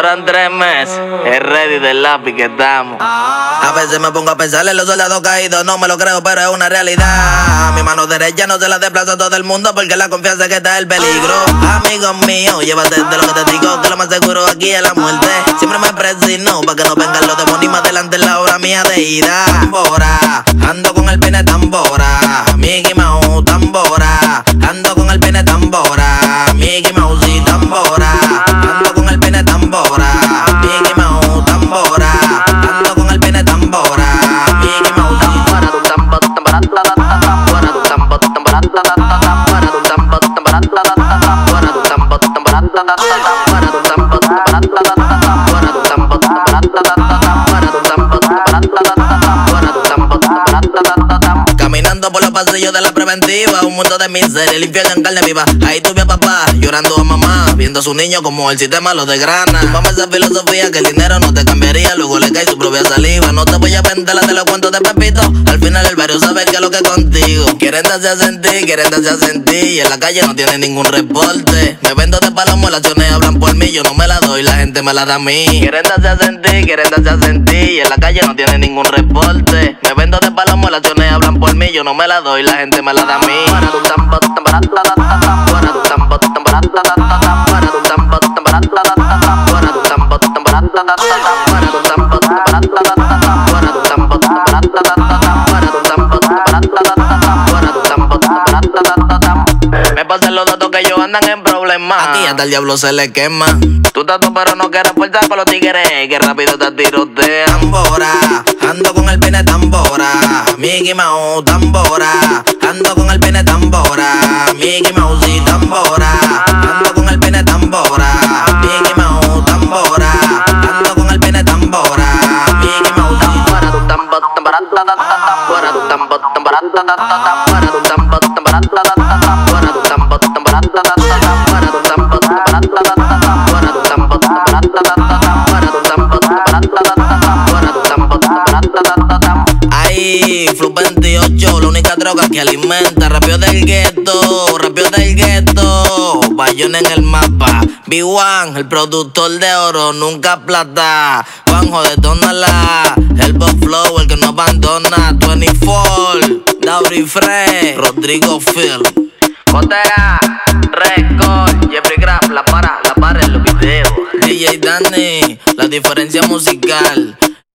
Fueron tres meses, es ready del lápiz que estamos. A veces me pongo a pensar en los soldados caídos, no me lo creo, pero es una realidad. Mi mano derecha no se la desplaza a todo el mundo porque la confianza que está el peligro. Amigos míos, llévate de lo que te digo, que lo más seguro aquí es la muerte. Siempre me presino para que no vengan los demonios más adelante en la hora mía de ida. Tambora, ando con el pene tambora. Thank you. Por los pasillos de la preventiva, un mundo de miseria, el infierno en carne viva. Ahí tuve a papá llorando a mamá, viendo a su niño como el sistema lo desgrana. Mamá esa filosofía que el dinero no te cambiaría, luego le cae su propia saliva. No te voy a vender la de los cuentos de Pepito, al final el barrio sabe que es lo que es contigo. Quieren darse a sentir, quieren darse a sentir, y en la calle no tiene ningún reporte. Me vendo de palomo, las acciones hablan por mí, yo no me la doy, la gente me la da a mí. Quieren darse a sentir, quieren darse a sentir, y en la calle no tiene ningún reporte. Me vendo de palomo, las acciones hablan por mí, yo no me me la doy, la gente me la da a mí. Me pasan los datos que ellos andan en para. Para. Para. Para. Para. Para. Para problemas. Aquí hasta el diablo se le quema. Tú estás pero no quieres con los tigres que rápido te tirotean. Tambora, ando con el pene tambora. Mickey Mouse, tambora. Ando con el pene tambora. Mickey Mouse tambora. Ando con el pene tambora. Mickey Mouse, tambora. Ando con el pene tambora. Mickey Mouse y Para tu tambo, tambara, ta, ta, ta, ta. Para tu tambo, tambara, ta, ta, ta, ta. Para tu tambo, tambara, ta, ta, ta, ta. Para Flu 28, la única droga que alimenta. Rapio del gueto, rapio del gueto. Bayón en el mapa. B1, el productor de oro, nunca plata. Juanjo de Tonala, el Bob Flow, el que no abandona. 24, Dauri Frey, Rodrigo Phil. Cotera, Record, Jeffrey Graf, la para, la para en los videos. DJ Danny, la diferencia musical.